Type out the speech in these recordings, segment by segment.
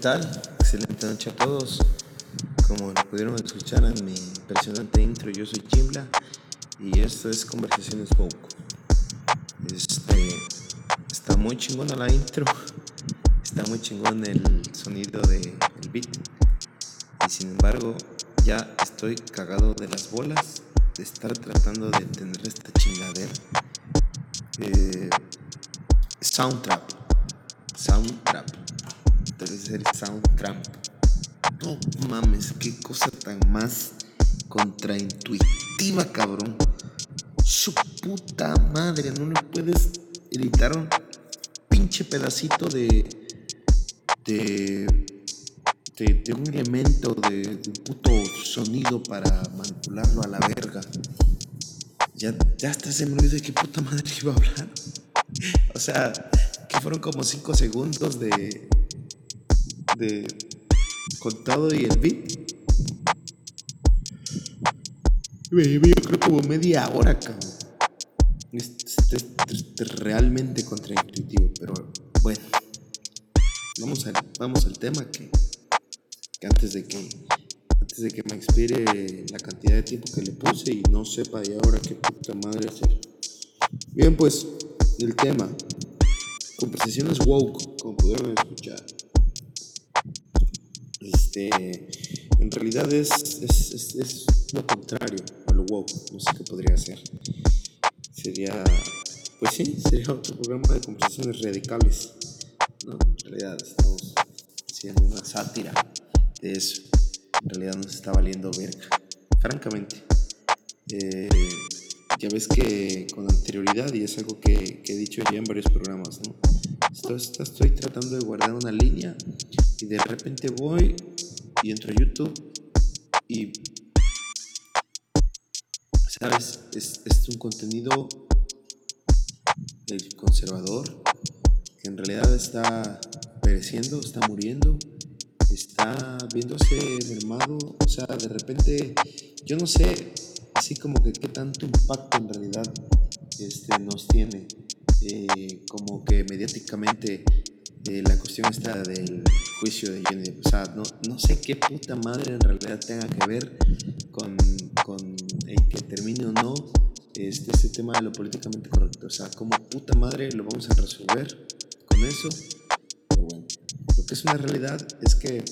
tal? Excelente noche a todos. Como pudieron escuchar en mi impresionante intro, yo soy Chimbla y esto es Conversaciones Woke. Este, está muy chingona la intro, está muy chingón el sonido del beat. Y sin embargo, ya estoy cagado de las bolas de estar tratando de entender esta chingadera. Eh, soundtrap. Soundtrap debe ser Soundtrap. No mames, qué cosa tan más contraintuitiva, cabrón. Su puta madre, no le puedes editar un pinche pedacito de. de. de, un elemento, de, de, un puto sonido para manipularlo a la verga. Ya, ya hasta se me olvidó de qué puta madre iba a hablar. o sea, que fueron como 5 segundos de, de contado y el beat. Yo creo como media hora, cabrón. Es, realmente contraintuitivo, pero bueno. Vamos al, vamos al tema que, que antes de que antes de que me expire la cantidad de tiempo que le puse y no sepa y ahora qué puta madre hacer. Bien, pues el tema. Conversaciones woke, como pudieron escuchar. Este, en realidad es, es, lo contrario a lo woke, no sé qué podría ser. Sería, pues sí, sería otro programa de conversaciones radicales. ¿no? En realidad estamos haciendo una sátira de eso. En realidad nos está valiendo verga, francamente. Eh, ya ves que con anterioridad, y es algo que, he dicho ya en varios programas, ¿no? Esto, estoy tratando de guardar una línea y de repente voy y entro a YouTube y, ¿sabes? Es, es un contenido del conservador que en realidad está pereciendo, está muriendo, está viéndose mermado, o sea, de repente, yo no sé, así como que qué tanto impacto en realidad este, nos tiene, eh, como que mediáticamente la cuestión está del juicio de Johnny O sea, no, no, sé qué puta madre en realidad tenga que ver con, con el que termine o no este, este tema de lo políticamente correcto. O sea, como puta madre lo vamos a resolver con eso. Pero bueno, lo que es una realidad es que,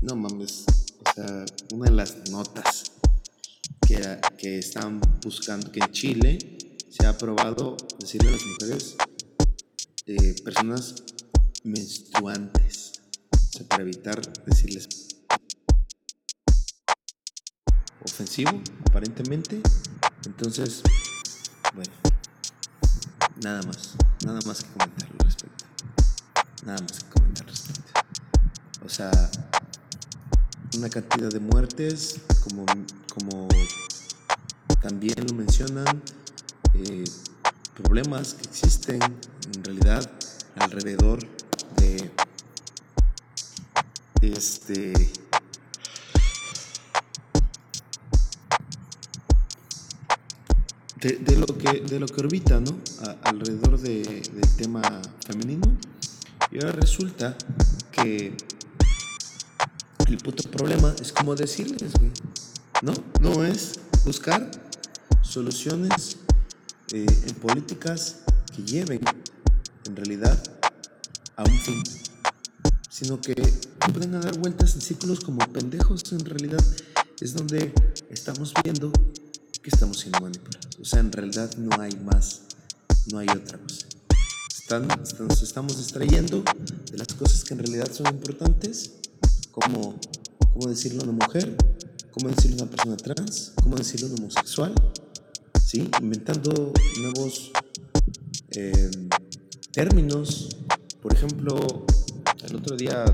no mames, o sea, una de las notas que, que están buscando, que en Chile se ha aprobado decirle a las mujeres, eh, personas menstruantes, o sea, para evitar decirles ofensivo, aparentemente. Entonces, bueno, nada más, nada más que comentar al respecto. Nada más que comentar al respecto. O sea, una cantidad de muertes, como, como también lo mencionan, eh, problemas que existen en realidad alrededor de este de, lo que de lo que orbita ¿no? alrededor de, del tema femenino y ahora resulta que el puto problema es como decirles no no es buscar soluciones eh, en políticas que lleven en realidad a un fin, sino que pueden dar vueltas en círculos como pendejos, en realidad es donde estamos viendo que estamos siendo manipulados. O sea, en realidad no hay más, no hay otra cosa. Están, nos estamos distrayendo de las cosas que en realidad son importantes, como cómo decirlo a una mujer, cómo decirlo a una persona trans, cómo decirlo a un homosexual, inventando nuevos eh, términos. Por ejemplo, el otro día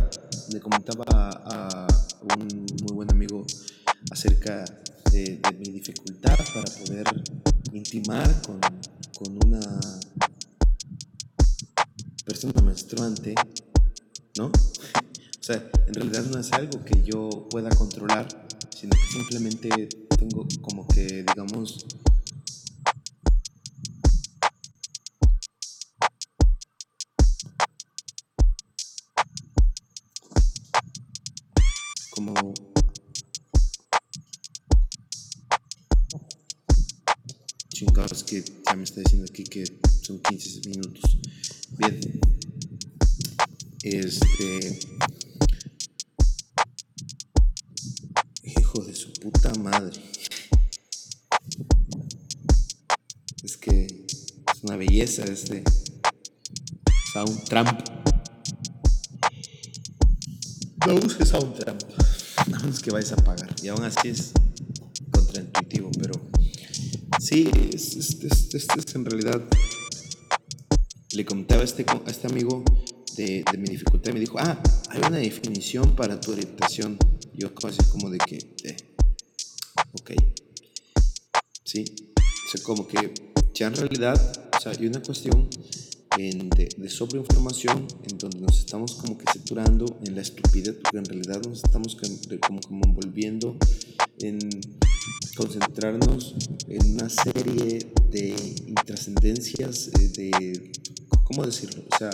le comentaba a, un muy buen amigo acerca de, mi dificultad para poder intimar con, con una persona menstruante, ¿no? O sea, en realidad no es algo que yo pueda controlar, sino que simplemente tengo como que, digamos, como chingados que ya me está diciendo aquí que son 15 minutos. Bien. Este. Hijo de su puta madre. Es que es una belleza este Soundtramp. No uses Soundtramp. A menos que vayas a pagar. Y aún así es contraintuitivo, pero sí, es, es, es, en realidad. Le contaba a este, este amigo de, de, mi dificultad me dijo, ah, hay una definición para tu orientación. Yo casi como de que, eh, ok. Sí, o sea, como que ya en realidad, o sea, hay una cuestión de, de, sobreinformación en donde nos estamos como que saturando en la estupidez, porque en realidad nos estamos como, como envolviendo en concentrarnos en una serie de intrascendencias, eh, de, ¿cómo decirlo? O sea,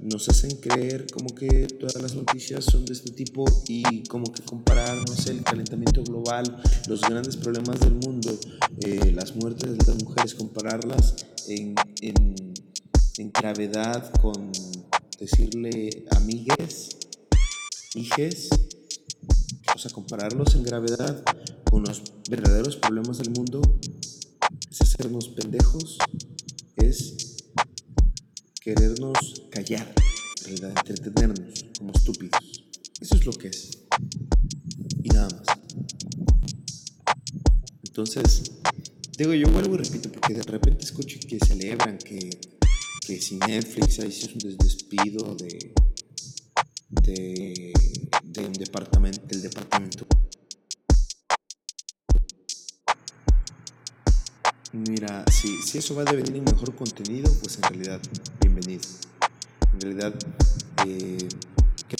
nos hacen creer como que todas las noticias son de este tipo y como que comparar, no sé, el calentamiento global, los grandes problemas del mundo, eh, las muertes de las mujeres, compararlas en, en en gravedad con decirle amigues, hijes, o sea, compararlos en gravedad con los verdaderos problemas del mundo, es hacernos pendejos, es querernos callar, entretenernos como estúpidos. Eso es lo que es. Y nada más. Entonces, digo, yo vuelvo y repito, porque de repente escucho que celebran, que que si Netflix hizo un despido de, de, un departamento, del departamento. Mira, si, si eso va a devenir mejor contenido, pues en realidad, bienvenido. En realidad, eh,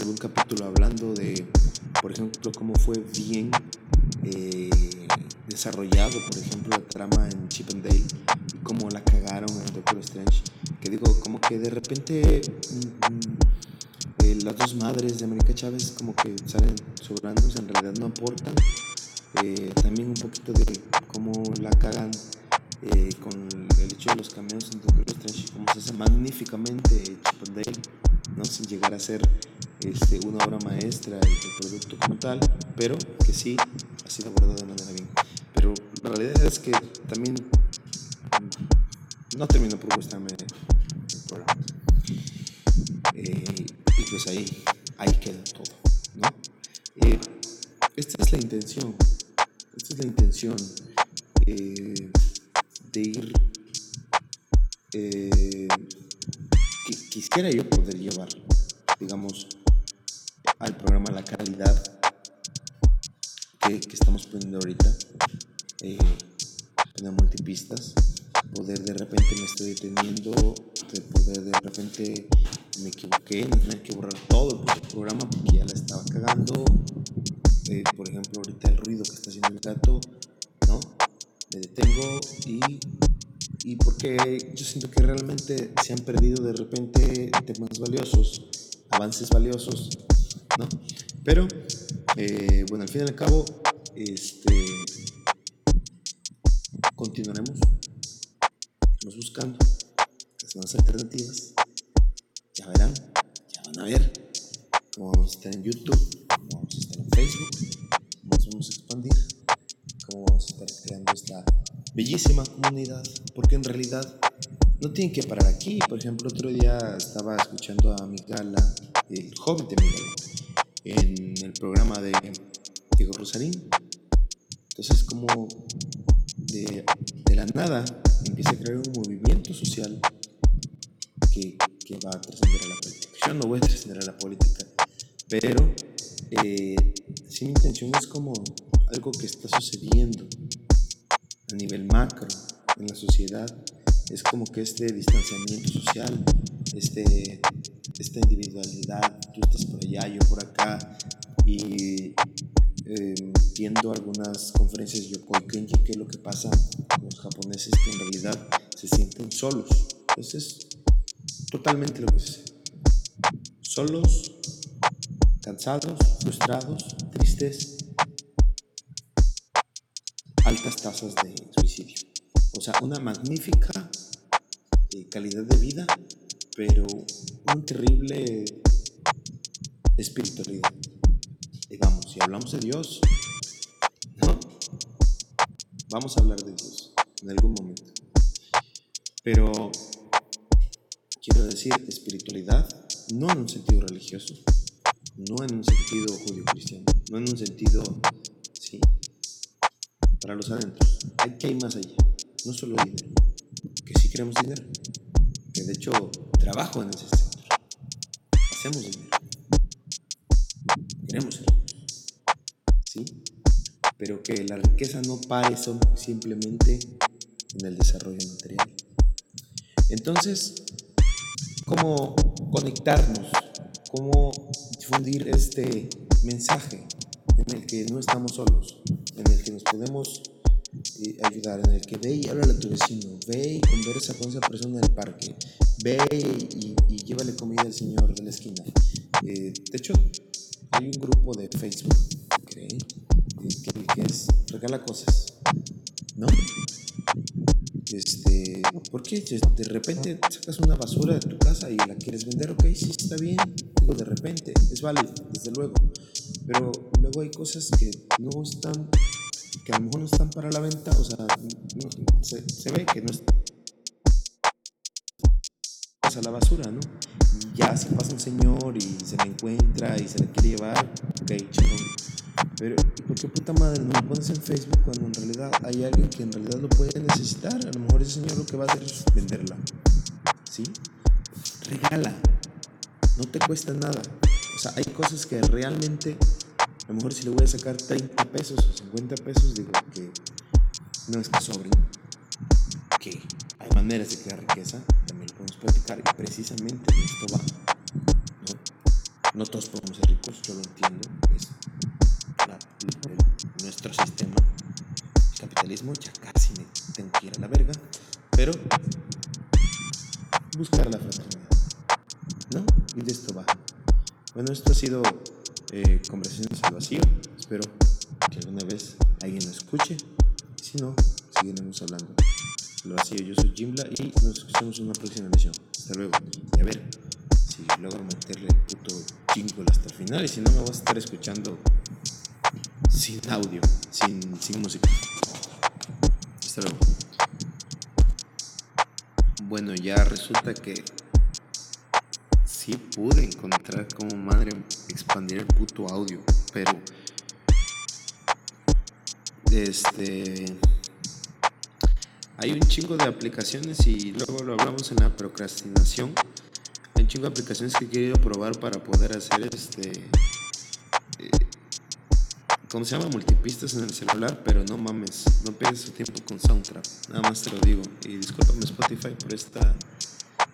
un capítulo hablando de, por ejemplo, cómo fue bien eh, desarrollado, por ejemplo, la trama en Chip and Dale y cómo la cagaron en Doctor Strange que digo, como que de repente mm, mm, eh, las dos madres de América Chávez como que salen sobrando, en realidad no aportan. Eh, también un poquito de cómo la cagan eh, con el hecho de los cameos en Doctor Strange, como se hace magníficamente Chip ¿no? sin llegar a ser este, una obra maestra del producto como tal, pero que sí ha sido abordado de manera bien. Pero la realidad es que también no termino por gustarme el programa. Eh, y pues ahí, ahí queda todo, ¿no? Eh, esta es la intención, esta es la intención eh, de ir, quisiera yo poder llevar, digamos, al programa la calidad que, que estamos poniendo ahorita, en multipistas poder de repente me estoy deteniendo, de poder de repente me equivoqué, no tener que borrar todo el programa porque ya la estaba cagando. Eh, por ejemplo, ahorita el ruido que está haciendo el gato, ¿no? Me detengo y, y porque yo siento que realmente se han perdido de repente temas valiosos, avances valiosos, ¿no? Pero, eh, bueno, al fin y al cabo, este, continuaremos buscando las nuevas alternativas. Ya verán, ya van a ver cómo vamos a estar en YouTube, cómo vamos a estar en Facebook, cómo nos vamos a expandir, cómo vamos a estar creando esta bellísima comunidad, porque en realidad no tienen que parar aquí. Por ejemplo, otro día estaba escuchando a Migala, el hobbit de Migala, en el programa de Diego Rosarín. Entonces, como de la nada empieza a crear un movimiento social que, va a trascender a la política. Yo no voy a trascender a la política, pero eh, intención es como algo que está sucediendo a nivel macro en la sociedad, es como que este distanciamiento social, este, esta individualidad, tú estás por allá, yo por acá, y eh, viendo algunas conferencias de Yokoi Kenji, que es lo que pasa con los japoneses que en realidad se sienten solos. Eso es totalmente lo que es. Solos, cansados, frustrados, tristes, altas tasas de suicidio. O sea, una magnífica eh, calidad de vida, pero un terrible espiritualidad. Y vamos, si hablamos de Dios, ¿no? Vamos a hablar de Dios en algún momento. Pero quiero decir espiritualidad no en un sentido religioso, no en un sentido judío-cristiano, no en un sentido, sí, para los adentros. Hay que ir más allá, no solo dinero, que sí queremos dinero, que de hecho trabajo en ese sector, hacemos dinero, Pero que la riqueza no pare simplemente en el desarrollo material. Entonces, ¿cómo conectarnos? ¿Cómo difundir este mensaje en el que no estamos solos? En el que nos podemos eh, ayudar, en el que ve y háblale a tu vecino, ve y conversa con esa persona del parque, ve y, llévale comida al señor de la esquina. Eh, de hecho, hay un grupo de Facebook que, es regala cosas, ¿no? Este, ¿por qué de repente sacas una basura de tu casa y la quieres vender? Ok, sí, está bien, digo de repente, es válido, desde luego. Pero luego hay cosas que no están, que a lo mejor no están para la venta, o sea, se, ve que no está a la basura, ¿no? Y ya si pasa un señor y se la encuentra y se la quiere llevar, ok, chingón pero, ¿por qué puta madre no lo pones en Facebook cuando en realidad hay alguien que en realidad lo puede necesitar? A lo mejor ese señor lo que va a hacer es venderla. ¿Sí? Regala. No te cuesta nada. O sea, hay cosas que realmente, a lo mejor si le voy a sacar 30 pesos o 50 pesos, digo que no es que sobren. Que hay maneras de crear riqueza, también lo podemos platicar. Y precisamente de esto va. ¿no? no todos podemos ser ricos, yo lo entiendo. Es nuestro sistema capitalismo, ya casi me tengo que ir a la verga, pero buscar la fraternidad, ¿no? Y de esto va. Bueno, esto ha sido eh, Conversaciones al Vacío. Espero que alguna vez alguien lo escuche. Si no, seguiremos hablando. Al vacío, yo soy Jimbla y nos escuchamos en una próxima emisión. Hasta luego. Y a ver si logro meterle el puto jingle hasta el final. Y si no, me vas a estar escuchando audio, sin, sin música. Hasta luego. Bueno, ya resulta que sí pude encontrar como madre expandir el puto audio, pero este hay un chingo de aplicaciones y luego lo hablamos en la procrastinación. Hay un chingo de aplicaciones que he querido probar para poder hacer este ¿cómo se llama? Multipistas en el celular, pero no mames, no pierdes tu tiempo con Soundtrap, nada más te lo digo. Y discúlpame Spotify por esta,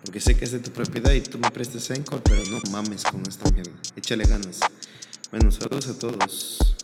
porque sé que es de tu propiedad y tú me prestas Encore, pero no mames con esta mierda, échale ganas. Bueno, saludos a todos.